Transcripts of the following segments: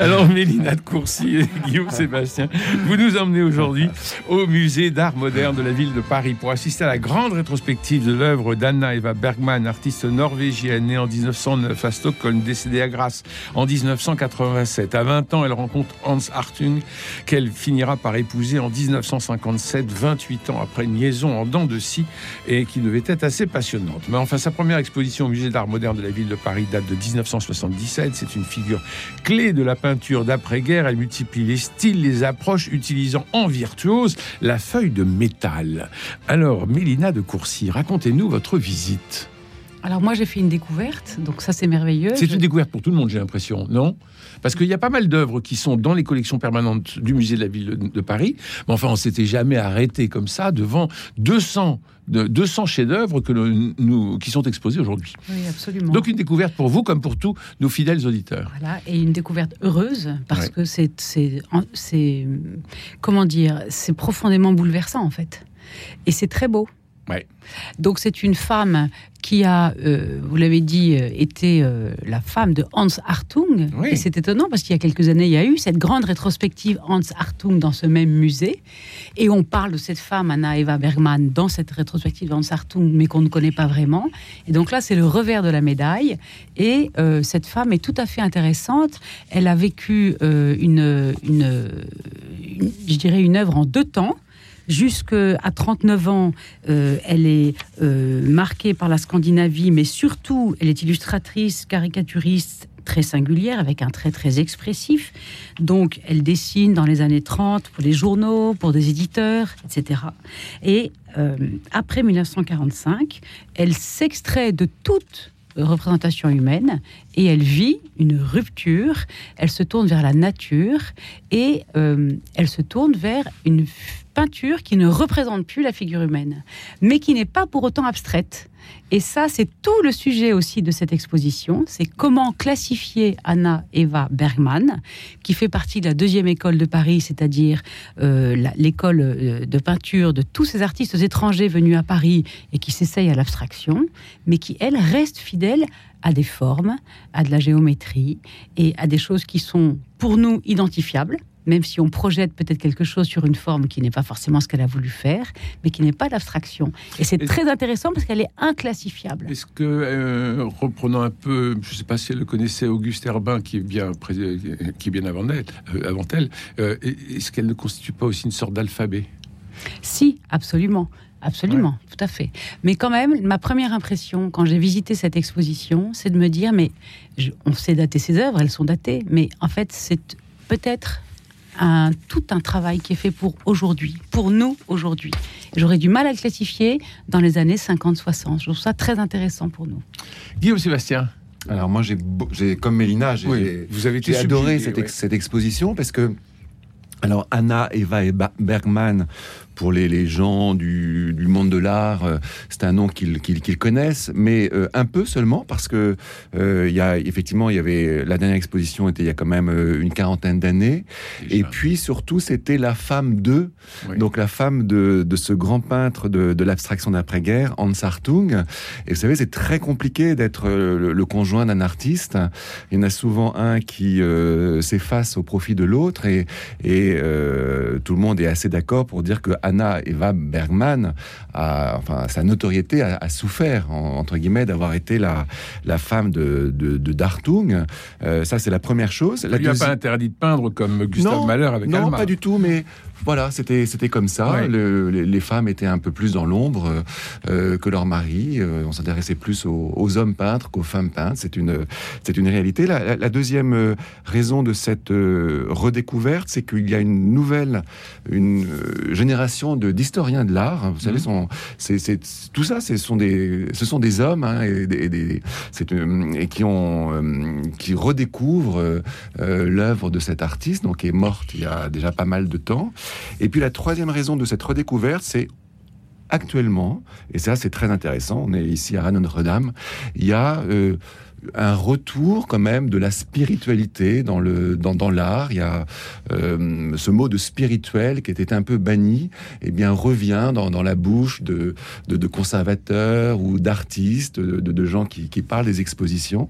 Alors, Mélina de Courcy et Guillaume Sébastien, vous nous emmenez aujourd'hui au musée d'art moderne de la ville de Paris pour assister à la grande rétrospective de l'œuvre d'Anna Eva Bergman, artiste norvégienne née en 1909 à Stockholm, décédée à Grasse en 1987. À 20 ans, elle rencontre Hans Hartung, qu'elle finira par épouser en 1957, 28 ans après une liaison en dents de scie et qui devait être assez passionnante. Mais enfin, sa première exposition au musée d'art moderne de la ville de Paris date de 1977. C'est une figure clé de la peinture d'après-guerre. Elle multiplie les styles, les approches, utilisant en virtuose la feuille de métal. Alors, Mélina de Courcy, racontez-nous votre visite. Alors moi j'ai fait une découverte, donc ça c'est merveilleux. C'est une découverte pour tout le monde, j'ai l'impression, non? Parce qu'il y a pas mal d'œuvres qui sont dans les collections permanentes du musée de la ville de- Paris, mais enfin on s'était jamais arrêté comme ça devant 200 de 200 chefs-d'œuvre que le- nous qui sont exposés aujourd'hui. Oui, absolument. Donc une découverte pour vous comme pour tous nos fidèles auditeurs. Voilà, et une découverte heureuse parce Ouais. que c'est, c'est, comment dire, c'est profondément bouleversant en fait, et c'est très beau. Ouais. Donc c'est une femme qui a, euh, vous l'avez dit, euh, été euh, la femme de Hans Hartung. Oui. Et c'est étonnant parce qu'il y a quelques années, il y a eu cette grande rétrospective Hans Hartung dans ce même musée. Et on parle de cette femme, Anna Eva Bergman, dans cette rétrospective Hans Hartung, mais qu'on ne connaît pas vraiment. Et donc là, c'est le revers de la médaille. Et euh, cette femme est tout à fait intéressante. Elle a vécu une, une, une- je dirais, une œuvre en deux temps. Jusqu'à 39 ans, euh, elle est euh, marquée par la Scandinavie, mais surtout, elle est illustratrice, caricaturiste très singulière, avec un trait très expressif. Donc, elle dessine dans les années 30 pour les journaux, pour des éditeurs, etc. Et euh, après 1945, elle s'extrait de toute représentation humaine et elle vit une rupture, elle se tourne vers la nature et elle se tourne vers une peinture qui ne représente plus la figure humaine, mais qui n'est pas pour autant abstraite. Et ça, c'est tout le sujet aussi de cette exposition, c'est comment classifier Anna Eva Bergman, qui fait partie de la deuxième école de Paris, c'est-à-dire euh, l'école euh, de peinture de tous ces artistes étrangers venus à Paris et qui s'essayent à l'abstraction, mais qui, elle, reste fidèle à des formes, à de la géométrie et à des choses qui sont pour nous identifiables, même si on projette peut-être quelque chose sur une forme qui n'est pas forcément ce qu'elle a voulu faire, mais qui n'est pas l'abstraction. Et c'est très intéressant parce qu'elle est inclassifiable. Est-ce que, euh, reprenant un peu, je ne sais pas si elle le connaissait, Auguste Herbin, qui est bien, qui est bien avant elle, euh, avant elle euh, est-ce qu'elle ne constitue pas aussi une sorte d'alphabet? Si, absolument. Absolument, tout à fait. Mais quand même, ma première impression quand j'ai visité cette exposition, c'est de me dire, mais je- on sait dater ces œuvres, elles sont datées, mais en fait, c'est peut-être un, tout un travail qui est fait pour aujourd'hui, pour nous aujourd'hui. J'aurais du mal à le classifier dans les années 50-60. Je trouve ça très intéressant pour nous. Guillaume Sébastien, Alors moi, j'ai, comme Mélina, j'ai, oui, vous avez été j'ai adoré cette, ouais. cette exposition parce que alors Anna Eva Eba- Bergman, pour les, les gens du, du monde de l'art, euh, c'est un nom qu'ils qu'ils- qu'ils connaissent, mais euh, un peu seulement parce que euh, il y a effectivement il y avait la dernière exposition était il y a quand même une quarantaine d'années, et puis surtout c'était la femme de Oui. donc la femme de, de ce grand peintre de, de l'abstraction d'après-guerre, Hans Hartung. Et vous savez, c'est très compliqué d'être le, le conjoint d'un artiste. Il y en a souvent un qui euh, s'efface au profit de l'autre, et, et euh, tout le monde est assez d'accord pour dire que Anna Eva Bergman, a, enfin, sa notoriété a, a souffert, en- entre guillemets, d'avoir été la, la femme de, de, de d'Hartung. Euh, ça, c'est la première chose. La a deuxi- pas interdit de peindre comme Gustave Non, Mahler avec non, Alma. pas du tout, mais voilà, c'était c'était comme ça. Ouais. Le- les, les femmes étaient un peu plus dans l'ombre euh, que leurs maris. Euh, on s'intéressait plus aux, aux hommes peintres qu'aux femmes peintres. C'est une c'est une réalité. La, la- la deuxième euh, raison de cette euh, redécouverte, c'est qu'il y a une nouvelle une euh, génération de d'historiens de l'art. Vous savez, sont c'est tout ça, ce sont des ce sont des hommes hein, et, des, et des- c'est, euh, et qui ont euh, qui redécouvrent euh, euh, l'œuvre de cet artiste, donc qui est morte il y a déjà pas mal de temps. Et puis la troisième raison de cette redécouverte, c'est actuellement, et ça c'est très intéressant, on est ici à Notre-Dame, il y a euh, un retour quand même de la spiritualité dans le dans, dans l'art. Il y a euh, ce mot de spirituel qui était un peu banni, et eh bien revient dans, dans la bouche de, de, de conservateurs ou d'artistes, de, de, gens qui, qui, parlent des expositions.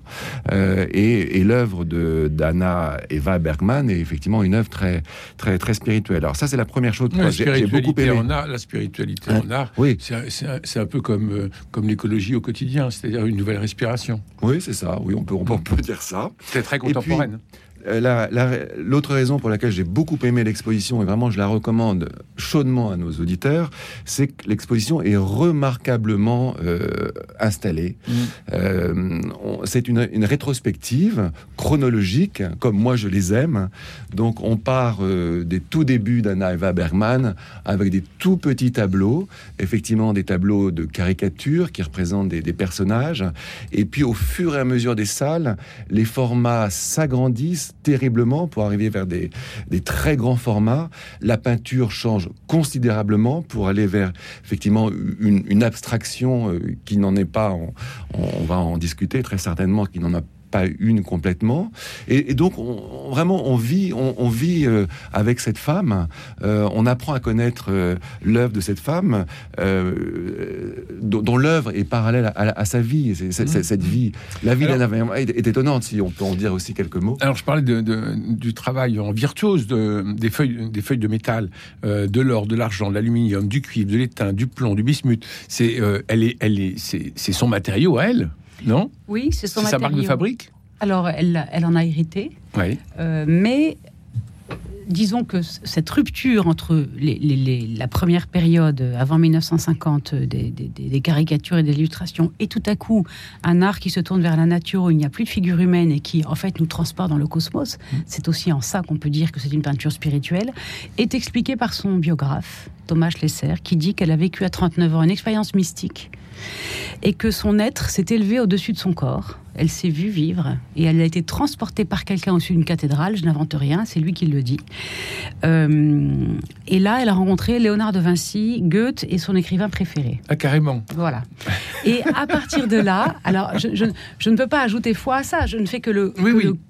Euh, et, et l'œuvre de d'Anna Eva Bergman est effectivement une œuvre très très très spirituelle. Alors ça c'est la première chose. que j'ai beaucoup aimé. En art, la spiritualité en art, oui. c'est un, un, peu comme euh, comme l'écologie au quotidien, c'est-à-dire une nouvelle respiration. Oui, c'est oui, on peut, on peut dire ça. C'est très contemporaine. Euh, l'autre raison pour laquelle j'ai beaucoup aimé l'exposition, et vraiment je la recommande chaudement à nos auditeurs, c'est que l'exposition est remarquablement euh, installée. Mm. Euh, c'est une, rétrospective chronologique, comme moi je les aime. Donc on part des tout débuts d'Anna Eva Bergman avec des tout petits tableaux, effectivement des tableaux de caricature qui représentent des, des personnages. Et puis au fur et à mesure des salles, les formats s'agrandissent terriblement pour arriver vers des, très grands formats. La peinture change considérablement pour aller vers effectivement une, abstraction euh, qui n'en est pas. on, va en discuter très certainement, qui n'en a pas une complètement. Et, donc, vraiment, on vit, on, vit euh, avec cette femme. Euh, on apprend à connaître euh, l'œuvre de cette femme, dont, l'œuvre est parallèle à, sa vie. Mmh. cette vie, la vie d'Anna est, est, étonnante, si on peut en dire aussi quelques mots. Alors, je parlais de, du travail en virtuose de, des feuilles, des feuilles de métal, de l'or, de l'argent, de l'aluminium, du cuivre, de l'étain, du plomb, du bismuth. C'est, elle est, elle est, c'est son matériau à elle. Non Oui, c'est son sa marque de fabrique Alors, elle, elle en a hérité. Oui. Euh, mais disons que cette rupture entre la première période, avant 1950, des, caricatures et des illustrations, et tout à coup un art qui se tourne vers la nature où il n'y a plus de figure humaine et qui en fait nous transporte dans le cosmos, mmh. c'est aussi en ça qu'on peut dire que c'est une peinture spirituelle, est expliqué par son biographe, Thomas Schlesser, qui dit qu'elle a vécu à 39 ans une expérience mystique et que son être s'est élevé au-dessus de son corps. Elle s'est vue vivre et elle a été transportée par quelqu'un au-dessus d'une cathédrale. Je n'invente rien, c'est lui qui le dit. Euh, et là, elle a rencontré Léonard de Vinci, Goethe et son écrivain préféré. Ah, carrément. Voilà. Et à partir de là, alors je, ne peux pas ajouter foi à ça, je ne fais que le,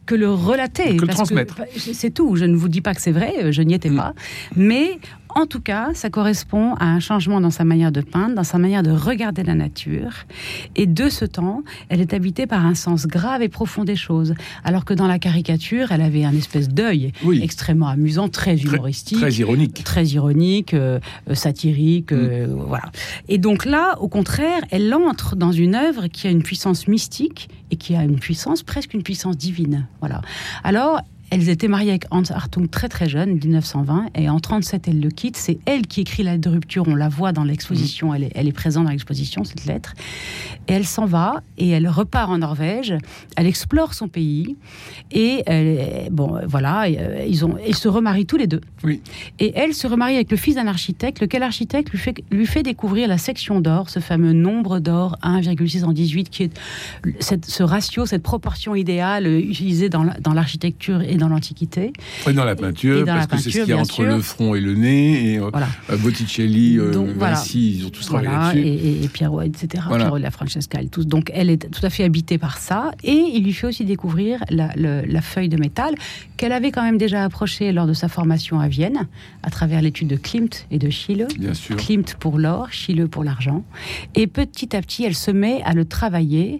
que, Le, relater. Que le transmettre. C'est tout. Je ne vous dis pas que c'est vrai, je n'y étais mm. pas. Mais en tout cas, ça correspond à un changement dans sa manière de peindre, dans sa manière de regarder la nature. Et de ce temps, elle est habitée par un sens grave et profond des choses. Alors que dans la caricature, elle avait un espèce d'œil extrêmement amusant, très humoristique. Très, ironique. Très ironique, euh, euh, satirique. Euh, mm. voilà. Et donc là, au contraire, elle entre dans une œuvre qui a une puissance mystique et qui a une puissance, presque une puissance divine. Voilà. Alors, elles étaient mariées avec Hans Hartung très très jeune, 1920, et en 37 elle le quitte. C'est elle qui écrit la lettre de rupture. On la voit dans l'exposition. Elle, est, elle est présente dans l'exposition cette lettre. Et elle s'en va et elle repart en Norvège. Elle explore son pays et elle, bon voilà, euh, ils ont ils se remarient tous les deux. Oui. Et elle se remarie avec le fils d'un architecte, lequel architecte lui fait lui fait découvrir la section d'or, ce fameux nombre d'or 1,618 qui est cette, ce ratio, cette proportion idéale utilisée dans l'architecture et dans l'Antiquité. Et dans la peinture, parce que c'est ce qu'il y a entre le front et le nez. Et euh, euh, Botticelli, euh, Vinci, ils ont tous travaillé là-dessus. Et, et Pierrot, etc. Voilà. Pierrot la Francesca, tous. Donc elle est tout à fait habitée par ça. Et il lui fait aussi découvrir la, la feuille de métal qu'elle avait quand même déjà approchée lors de sa formation à Vienne, à travers l'étude de Klimt et de Schiele. Bien sûr. Klimt pour l'or, Schiele pour l'argent. Et petit à petit, elle se met à le travailler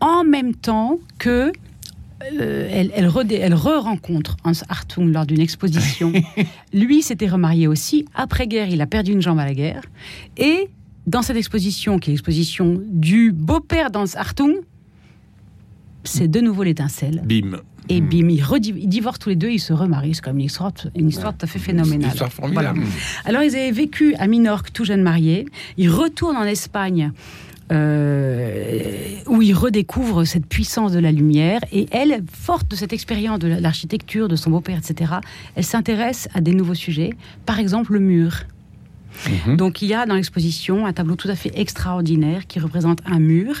en même temps que euh, elle, elle, re-rencontre Hans Hartung lors d'une exposition. Lui s'était remarié aussi. Après-guerre, il a perdu une jambe à la guerre. Et dans cette exposition, qui est l'exposition du beau-père d'Hans Hartung, c'est de nouveau l'étincelle. Bim. Et hmm. bim, ils, divorcent tous les deux, ils se remarient. C'est comme une histoire, une histoire tout à fait phénoménale. Une histoire formidable. Alors, ils avaient vécu à Minorque, tout jeune mariés. Ils retournent en Espagne où il redécouvre cette puissance de la lumière. Et elle, forte de cette expérience de l'architecture, de son beau-père, etc., elle s'intéresse à des nouveaux sujets. Par exemple, le mur. Mhm. Donc il y a dans l'exposition un tableau tout à fait extraordinaire qui représente un mur,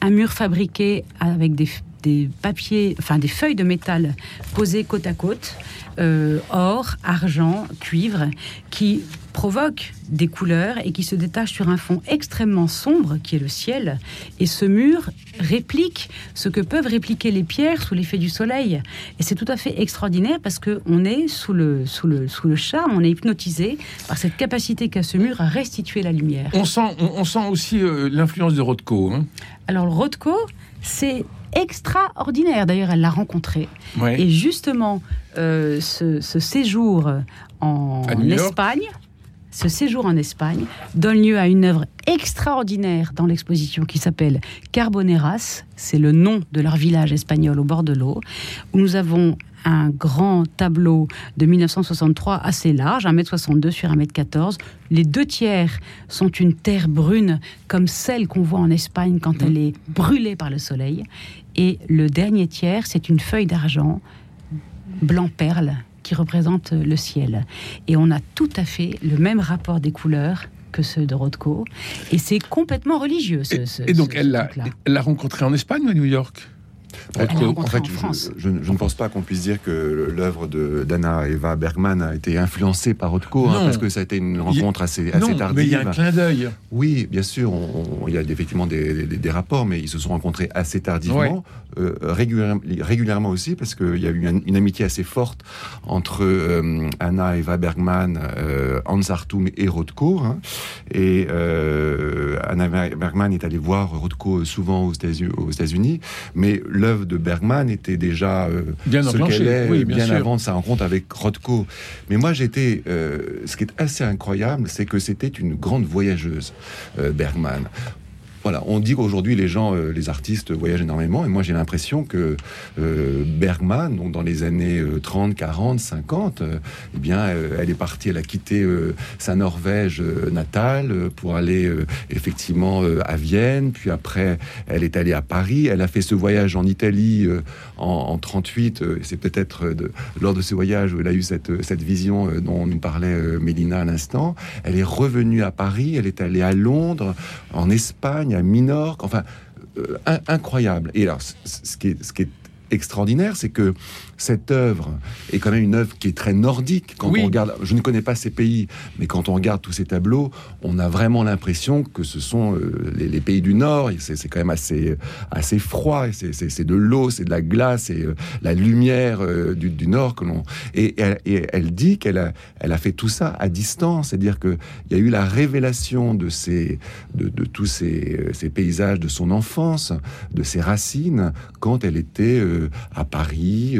un mur fabriqué avec des, des papiers, enfin des feuilles de métal posées côte à côte, euh, or, argent, cuivre, qui provoquent des couleurs et qui se détachent sur un fond extrêmement sombre qui est le ciel. Et ce mur réplique ce que peuvent répliquer les pierres sous l'effet du soleil. Et c'est tout à fait extraordinaire parce que on est sous le, sous le, sous le charme, on est hypnotisé par cette capacité qu'a ce mur à restituer la lumière. On sent, on, sent aussi euh, l'influence de Rothko. Hein. Alors Rothko, c'est extraordinaire. D'ailleurs, elle l'a rencontré. Et justement, euh, ce, séjour en Espagne, ce séjour en Espagne donne lieu à une œuvre extraordinaire dans l'exposition qui s'appelle Carboneras. C'est le nom de leur village espagnol au bord de l'eau, où nous avons un grand tableau de 1963 assez large, 1m62 sur 1m14. Les deux tiers sont une terre brune comme celle qu'on voit en Espagne quand elle est brûlée par le soleil. Et le dernier tiers, c'est une feuille d'argent blanc perle qui représente le ciel. Et on a tout à fait le même rapport des couleurs que ceux de Rothko. Et c'est complètement religieux. Ce, et, donc, elle l'a rencontré en Espagne ou à New York? En fait, je, ne pense pas qu'on puisse dire que l'œuvre d'Anna Eva Bergman a été influencée par Rothko, hein, parce que ça a été une rencontre assez, assez non, tardive. Mais il y a un clin d'œil. Oui, bien sûr, il y a effectivement des, rapports, mais ils se sont rencontrés assez tardivement, euh, régulièrement, aussi, parce qu'il y a eu une, amitié assez forte entre euh, Anna Eva Bergman, euh, Hans Hartung et Rothko. Hein. et Anna Bergman est allée voir Rothko souvent aux États-Unis, mais l'œuvre de Bergman était déjà euh, bien ce qu'elle est bien, avant sa rencontre avec Rothko. Mais moi, j'étais. Euh, ce qui est assez incroyable, c'est que c'était une grande voyageuse, euh, Bergman. Voilà, on dit qu'aujourd'hui les gens, euh, les artistes voyagent énormément, et moi j'ai l'impression que euh, Bergman, donc dans les années 30, 40, 50, eh bien, euh, elle est partie, elle a quitté sa Norvège natale pour aller effectivement à Vienne, puis après elle est allée à Paris, elle a fait ce voyage en Italie en, 38, c'est peut-être lors de ce voyage où elle a eu cette, cette vision dont nous parlait Mélina à l'instant. Elle est revenue à Paris, elle est allée à Londres, en Espagne, à Minorque, enfin, euh, incroyable. Et alors, ce qui est, ce qui est extraordinaire, c'est que cette œuvre est quand même une œuvre qui est très nordique. Quand on regarde, je ne connais pas ces pays, mais quand on regarde tous ces tableaux, on a vraiment l'impression que ce sont euh, les, pays du Nord. C'est quand même assez, assez froid. C'est de l'eau, c'est de la glace, et euh, la lumière euh, du, Nord que l'on. Et, elle dit qu'elle a, elle a fait tout ça à distance, c'est-à-dire qu'il y a eu la révélation de ces, de, de tous ces, ces, paysages de son enfance, de ses racines, quand elle était à Paris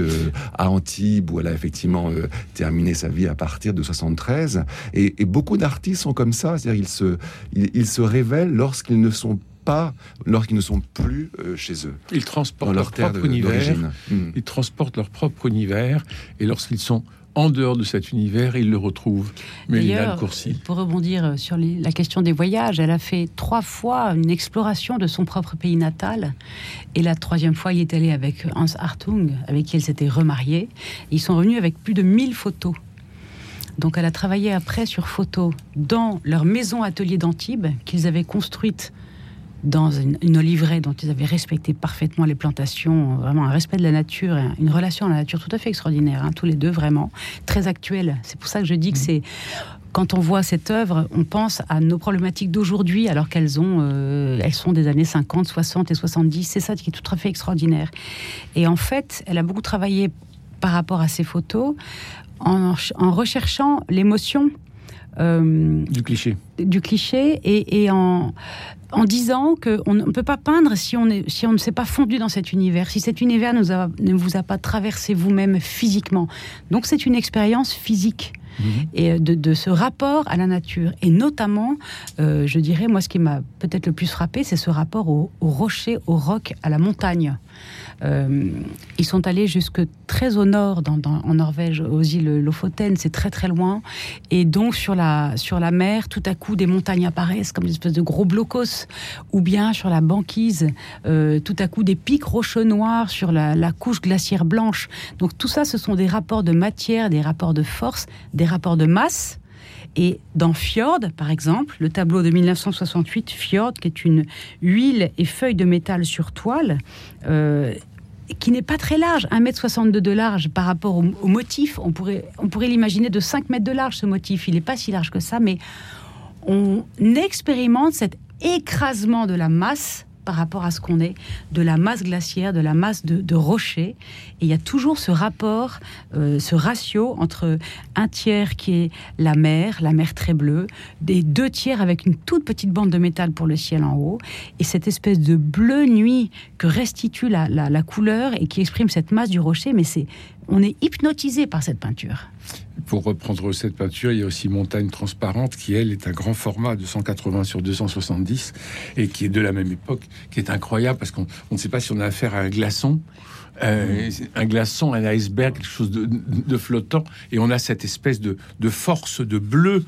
à Antibes, où elle a effectivement euh, terminé sa vie à partir de 73. Et, beaucoup d'artistes sont comme ça, c'est-à-dire ils se, ils, se révèlent lorsqu'ils ne sont pas lorsqu'ils ne sont plus euh, chez eux. Ils transportent leur, propre univers. Hmm. Ils transportent leur propre univers. Et lorsqu'ils sont en dehors de cet univers, il le retrouve. D'ailleurs, pour rebondir sur la question des voyages, elle a fait trois fois une exploration de son propre pays natal. Et la troisième fois, il est allé avec Hans Hartung, avec qui elle s'était remariée. Ils sont revenus avec plus de 1000 photos. Donc elle a travaillé après sur photos dans leur maison atelier d'Antibes qu'ils avaient construite dans une, une, oliveraie dont ils avaient respecté parfaitement les plantations, vraiment un respect de la nature, une relation à la nature tout à fait extraordinaire, hein, tous les deux vraiment, très actuelle. C'est pour ça que je dis que mmh. c'est quand on voit cette œuvre, on pense à nos problématiques d'aujourd'hui, alors qu'elles ont, euh, elles sont des années 50, 60 et 70. C'est ça qui est tout à fait extraordinaire. Et en fait, elle a beaucoup travaillé par rapport à ces photos en, en recherchant l'émotion euh, du cliché. Du cliché et, en, en disant qu'on ne peut pas peindre si on, est, si on ne s'est pas fondu dans cet univers, si cet univers nous ne vous a pas traversé vous-même physiquement. Donc c'est une expérience physique. Mhm. Et de, ce rapport à la nature. Et notamment, euh, je dirais, moi, ce qui m'a peut-être le plus frappé, c'est ce rapport au, au rocher, au roc, à la montagne. Euh, ils sont allés jusque très au nord, dans, en Norvège, aux îles Lofoten, c'est très très loin. Et donc sur la, sur la mer, tout à coup, des montagnes apparaissent comme une espèce de gros blocos. Ou bien sur la banquise, euh, tout à coup, des pics rocheux noirs sur la, la couche glaciaire blanche. Donc tout ça, ce sont des rapports de matière, des rapports de force, des rapports de masse. Et dans Fjord, par exemple, le tableau de 1968, Fjord, qui est une huile et feuilles de métal sur toile, euh, qui n'est pas très large, 1m62 de large par rapport au, au motif. On pourrait, on pourrait l'imaginer de 5 mètres de large, ce motif. Il n'est pas si large que ça, mais on expérimente cet écrasement de la masse par rapport à ce qu'on est, de la masse glaciaire, de la masse de, rochers. Et il y a toujours ce rapport, euh, ce ratio entre un tiers qui est la mer, la mer très bleue, des deux tiers avec une toute petite bande de métal pour le ciel en haut, et cette espèce de bleu nuit que restitue la, la couleur et qui exprime cette masse du rocher. Mais c'est, on est hypnotisé par cette peinture. Pour reprendre cette peinture, il y a aussi Montagne Transparente, qui, elle, est un grand format de 180 sur 270, et qui est de la même époque, qui est incroyable, parce qu'on ne sait pas si on a affaire à un glaçon, euh, un glaçon, un iceberg, quelque chose de, flottant, et on a cette espèce de, force de bleu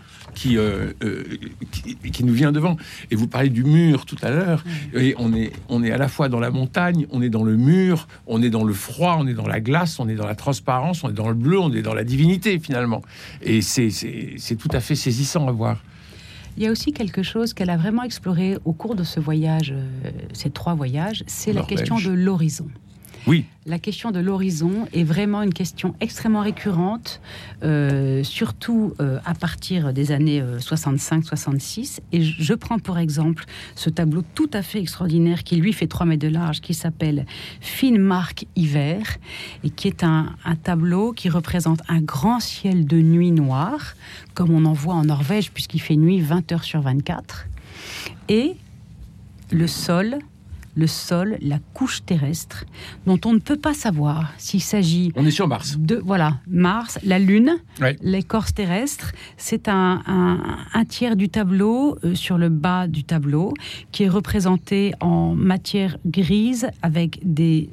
euh, euh, qui, qui, nous vient devant. Et vous parlez du mur tout à l'heure, et on est, on est à la fois dans la montagne, on est dans le mur, on est dans le froid, on est dans la glace, on est dans la transparence, on est dans le bleu, on est dans la divinité finalement. Et c'est tout à fait saisissant à voir. Il y a aussi quelque chose qu'elle a vraiment exploré au cours de ce voyage, ces trois voyages, c'est la question de l'horizon. Oui. La question de l'horizon est vraiment une question extrêmement récurrente, euh, surtout euh, à partir des années 65-66. Euh, et je prends pour exemple ce tableau tout à fait extraordinaire qui lui fait 3 mètres de large, qui s'appelle Fine marque hiver, et qui est un, un tableau qui représente un grand ciel de nuit noire, comme on en voit en Norvège, puisqu'il fait nuit 20 heures sur 24. Et le sol le sol, la couche terrestre, dont on ne peut pas savoir s'il s'agit. On est sur Mars. De voilà, Mars, la Lune, l'écorce terrestre. C'est un, un, tiers du tableau euh, sur le bas du tableau qui est représenté en matière grise avec des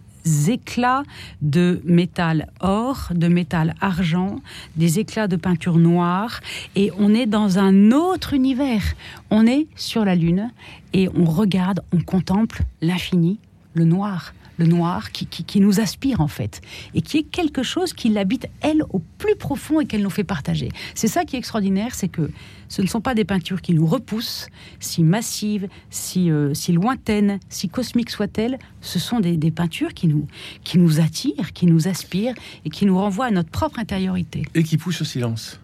éclats de métal or, de métal argent, des éclats de peinture noire, et on est dans un autre univers. On est sur la Lune et on regarde, on contemple l'infini, le noir le noir qui, qui, nous aspire en fait, et qui est quelque chose qui l'habite elle au plus profond et qu'elle nous fait partager. C'est ça qui est extraordinaire, c'est que ce ne sont pas des peintures qui nous repoussent, si massives, si, euh, si lointaines, si cosmiques soient-elles, ce sont des, des, peintures qui nous, qui nous attirent, qui nous aspirent et qui nous renvoient à notre propre intériorité. Et qui poussent au silence.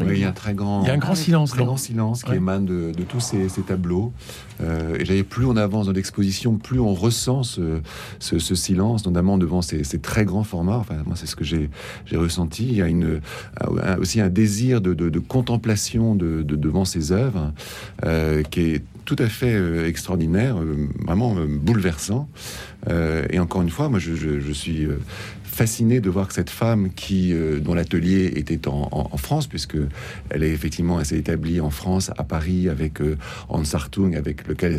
Oui. il y a un très grand, il y a un grand silence, très grand silence qui émane de, de tous ces, ces tableaux. Euh, et plus on avance dans l'exposition, plus on ressent ce, ce, ce, silence, notamment devant ces, ces, très grands formats. Enfin, moi, c'est ce que j'ai ressenti. Il y a une, aussi un désir de, de, de contemplation de de, devant ses œuvres, euh, qui est tout à fait euh, extraordinaire, euh, vraiment bouleversant. et encore une fois, moi, je, je suis fasciné de voir que cette femme qui, euh, dont l'atelier était en, en, France, puisque elle est effectivement, elle s'est établie en France, à Paris, avec euh, Hans Hartung, avec lequel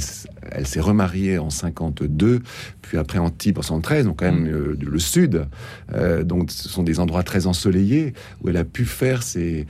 elle, s'est remariée en 52, puis après en Antibes en 73, donc quand même mm. euh, le sud. donc ce sont des endroits très ensoleillés où elle a pu faire ces,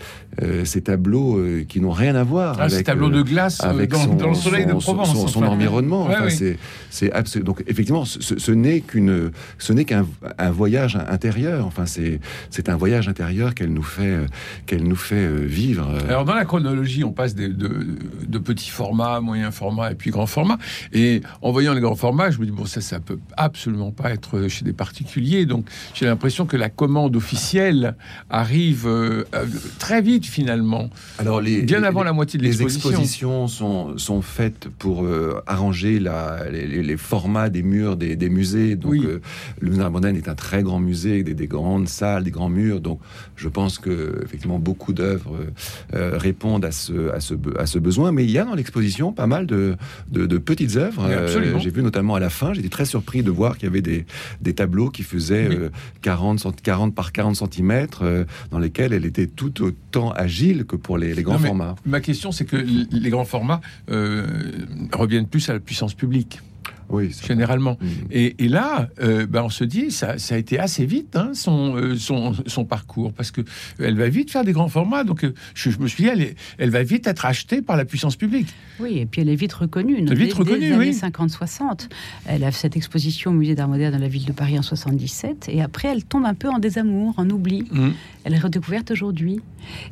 ces tableaux qui n'ont rien à voir ah, avec ces tableaux de glace avec dans, son, le soleil de Provence, son, environnement. enfin, c'est c'est donc effectivement, ce, ce n'est qu'une, ce n'est qu'un un voyage intérieur. Enfin, c'est un voyage intérieur qu'elle nous fait euh, qu'elle nous fait euh, vivre. Alors dans la chronologie, on passe de, de, petits formats, moyen format et puis grand format. Et en voyant les grands formats, je me dis bon ça ça peut absolument pas être chez des particuliers. Donc j'ai l'impression que la commande officielle arrive euh, très vite finalement. Alors les, bien avant la moitié de l'exposition. Les expositions sont sont faites pour arranger la, les, formats des murs des, des musées. Donc le musée est un très grand musée, des, des, grandes salles, des grands murs. Donc, je pense que effectivement beaucoup d'œuvres euh, répondent à ce, à, ce, à ce besoin. Mais il y a dans l'exposition pas mal de, de, petites œuvres. Euh, j'ai vu notamment à la fin, j'étais très surpris de voir qu'il y avait des, des tableaux qui faisaient 40, euh, 40 par 40 cm, dans lesquels elle était tout autant agile que pour les, les grands formats. Ma question, c'est que les grands formats reviennent plus à la puissance publique. Oui, généralement. Mm. Et, et, là, euh, ben on se dit, ça, ça, a été assez vite hein, son, euh, son, son, parcours, parce que elle va vite faire des grands formats. Donc, euh, je, me suis dit, elle, elle, va vite être achetée par la puissance publique. Oui, et puis elle est vite reconnue. Elle est vite reconnue, années 50-60. Elle a cette exposition au musée d'art moderne dans la ville de Paris en 77, et après, elle tombe un peu en désamour, en oubli. Mm. Elle est redécouverte aujourd'hui.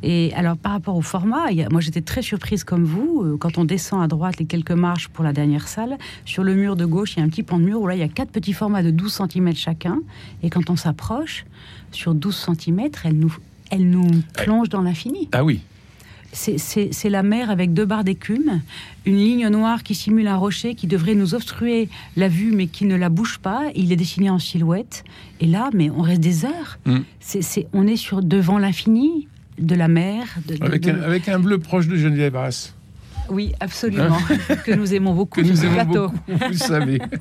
Et alors, par rapport au format, moi j'étais très surprise comme vous, quand on descend à droite les quelques marches pour la dernière salle, sur le mur de de gauche, il y a un petit pan de mur où là, il y a quatre petits formats de 12 cm chacun. Et quand on s'approche, sur 12 cm, elle nous, elle nous plonge dans l'infini. Ah oui. C'est la mer avec deux barres d'écume, une ligne noire qui simule un rocher qui devrait nous obstruer la vue mais qui ne la bouge pas. Il est dessiné en silhouette. Et là, mais on reste des heures. Mm. C'est on est sur devant l'infini de la mer. De, de- Avec, de- un, avec un bleu proche de Geneviève Arras. Oui, absolument. que nous aimons beaucoup Que nous ce aimons plateau. beaucoup, vous le savez.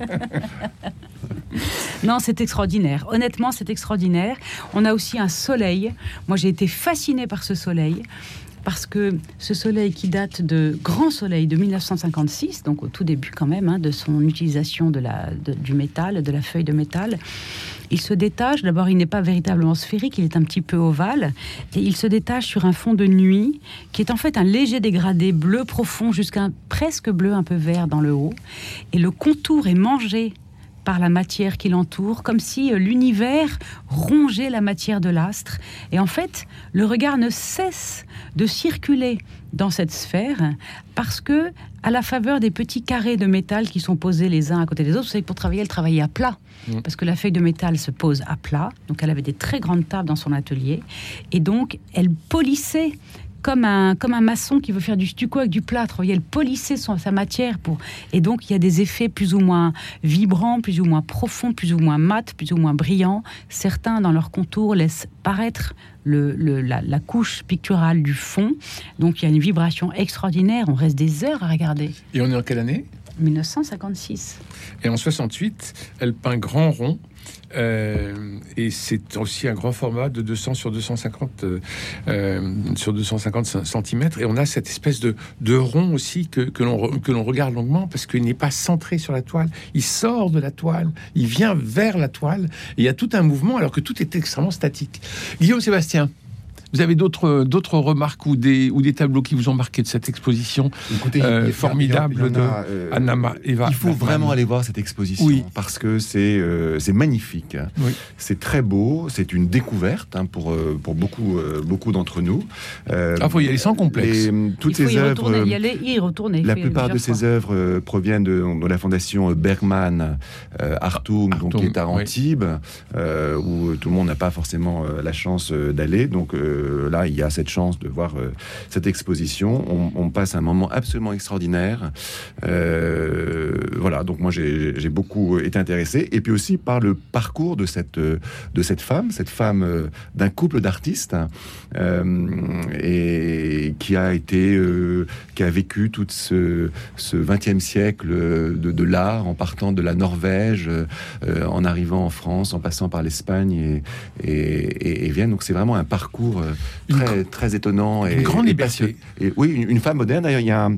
Non, c'est extraordinaire. Honnêtement, c'est extraordinaire. On a aussi un soleil. Moi, j'ai été fascinée par ce soleil. Parce que ce soleil qui date de Grand Soleil de 1956, donc au tout début quand même hein, de son utilisation de la, du métal, de la feuille de métal, il se détache. D'abord, il n'est pas véritablement sphérique, il est un petit peu ovale. Et il se détache sur un fond de nuit qui est en fait un léger dégradé bleu profond jusqu'à presque bleu un peu vert dans le haut. Et le contour est mangé par la matière qui l'entoure, comme si euh, l'univers rongeait la matière de l'astre. Et en fait, le regard ne cesse de circuler dans cette sphère parce que, à la faveur des petits carrés de métal qui sont posés les uns à côté des autres, vous savez, pour travailler, elle travaillait à plat. Mm. Parce que la feuille de métal se pose à plat. Donc, elle avait des très grandes tables dans son atelier. Et donc, elle polissait comme un, comme un maçon qui veut faire du stucco avec du plâtre. Voyez, elle polissait son, sa matière. Pour... Et donc, il y a des effets plus ou moins vibrants, plus ou moins profonds, plus ou moins mat, plus ou moins brillants. Certains, dans leur contour, laissent paraître le, le- la, la couche picturale du fond. Donc, il y a une vibration extraordinaire. On reste des heures à regarder. Et on est en quelle année? 1956. Et en 68, elle peint grand rond. Euh, et c'est aussi un grand format de 200 sur 250 euh, euh, sur 250 cm et on a cette espèce de, rond aussi que, que l'on regarde longuement parce qu'il n'est pas centré sur la toile. Il sort de la toile il vient vers la toile. Il y a tout un mouvement alors que tout est extrêmement statique. Guillaume Sébastien vous avez d'autres d'autres remarques ou des ou des tableaux qui vous ont marqué de cette exposition Écoutez, Euh, il il formidable il a, de euh, Anna Eva Il faut Bergman. vraiment aller voir cette exposition Oui. parce que c'est euh, c'est magnifique. Oui. C'est très beau. C'est une découverte hein, pour euh, pour beaucoup euh, beaucoup d'entre nous. Euh, Ah, faut y aller sans complexe. les- toutes il faut ces y œuvres. retourner, y aller, y retourner. Il La plupart de ces œuvres euh, proviennent de, de la fondation Bergman euh, Hartung, donc qui est à oui. Antibes, euh, où tout le monde n'a pas forcément euh, la chance euh, d'aller. Donc euh, là, il y a cette chance de voir euh, cette exposition. On, passe un moment absolument extraordinaire. Euh, voilà, donc moi j'ai beaucoup été intéressé. Et puis aussi par le parcours de cette, de cette femme, cette femme d'un couple d'artistes, et qui a été, qui a vécu tout ce, ce 20e siècle de, l'art en partant de la Norvège, en arrivant en France, en passant par l'Espagne et, et, et- et Vienne. Donc c'est vraiment un parcours très, très étonnant et une grande et liberté. passion- Et oui, une, une femme moderne. D'ailleurs, il y a un-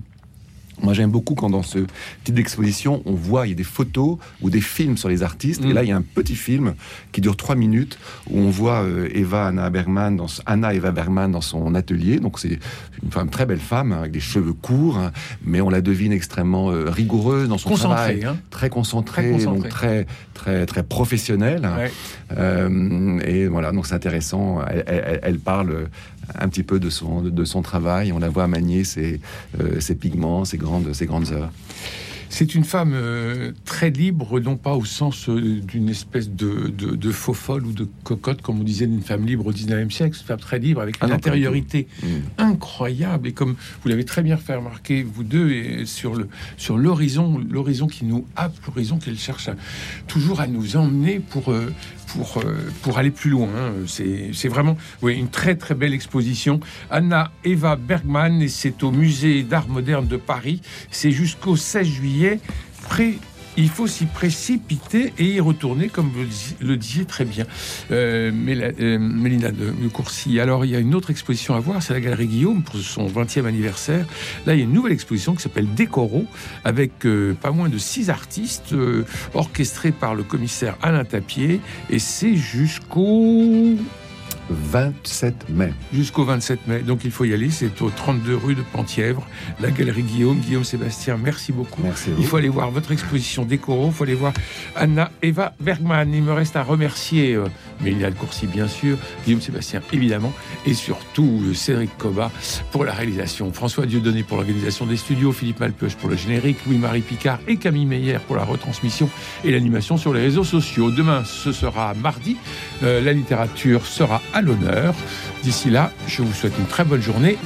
moi, j'aime beaucoup quand dans ce type d'exposition, on voit, il y a des photos ou des films sur les artistes. Mm. Et là, il y a un petit film qui dure trois minutes où on voit euh, Eva Anna Bergman dans, Anna Eva Bergman dans son atelier. Donc, c'est une femme, très belle femme, hein, avec des cheveux courts, hein, mais on la devine extrêmement euh, rigoureuse dans son Concentré, travail. hein. Très concentrée, Très concentrée. donc très, très, très professionnelle. Ouais. Euh, et voilà, donc c'est intéressant. Elle, elle- elle parle un petit peu de son, de son travail. On la voit manier ses, euh, ses pigments, ses grandes, ses grandes œuvres. C'est une femme euh, très libre, non pas au sens euh, d'une espèce de, de, de faux folle ou de cocotte, comme on disait d'une femme libre au 19e siècle. Une femme très libre, avec Ah une intériorité Mm. incroyable. Et comme vous l'avez très bien fait remarquer, vous deux, et sur le sur l'horizon, l'horizon qui nous happe, l'horizon qu'elle cherche à- toujours à nous emmener pour euh, pour euh, pour aller plus loin. C'est c'est vraiment une très très belle exposition. Anna Eva Bergman c'est au musée d'art moderne de Paris. C'est jusqu'au 16 juillet. Près il faut s'y précipiter et y retourner, comme vous le disiez- très bien, euh, euh, Mélina de, de Courcy. Alors, il y a une autre exposition à voir, c'est la Galerie Guillaume pour son 20e anniversaire. Là, il y a une nouvelle exposition qui s'appelle Décoro, avec euh, pas moins de six artistes, euh, orchestrés par le commissaire Alain Tapier. Et c'est jusqu'au 27 mai. Jusqu'au 27 mai. Donc il faut y aller. C'est au 32 rue de Penthièvre, la galerie Guillaume. Guillaume Sébastien, merci beaucoup. Merci. Il faut aller voir votre exposition décoro. Il faut aller voir Anna Eva Bergman. Il me reste à remercier euh, Mélia de Courcy, bien sûr, Guillaume Sébastien, évidemment, et surtout euh, Cédric Coba pour la réalisation, François Dieudonné pour l'organisation des studios, Philippe Malpeuche pour le générique, Louis-Marie Picard et Camille Meyer pour la retransmission et l'animation sur les réseaux sociaux. Demain, ce sera mardi. Euh, la littérature sera à l'honneur. D'ici là, je vous souhaite une très bonne journée.